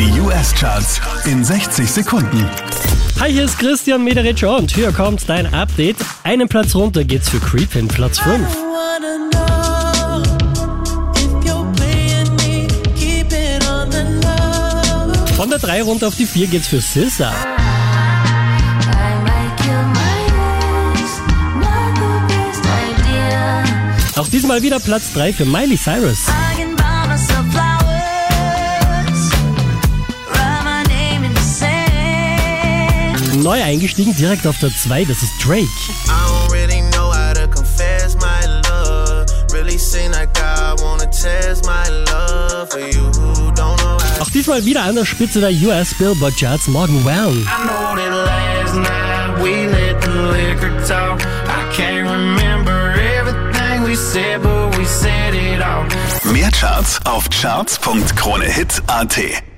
Die US-Charts in 60 Sekunden. Hi, hier ist Christian Mederich und hier kommt dein Update. Einen Platz runter geht's für Creep in Platz 5. Von der 3 runter auf die 4 geht's für SZA. Auch diesmal wieder Platz 3 für Miley Cyrus. Neu eingestiegen direkt auf der 2, das ist Drake. Auch diesmal wieder an der Spitze der US Billboard Charts Morgan Wallen. Mehr Charts auf charts.kronehit.at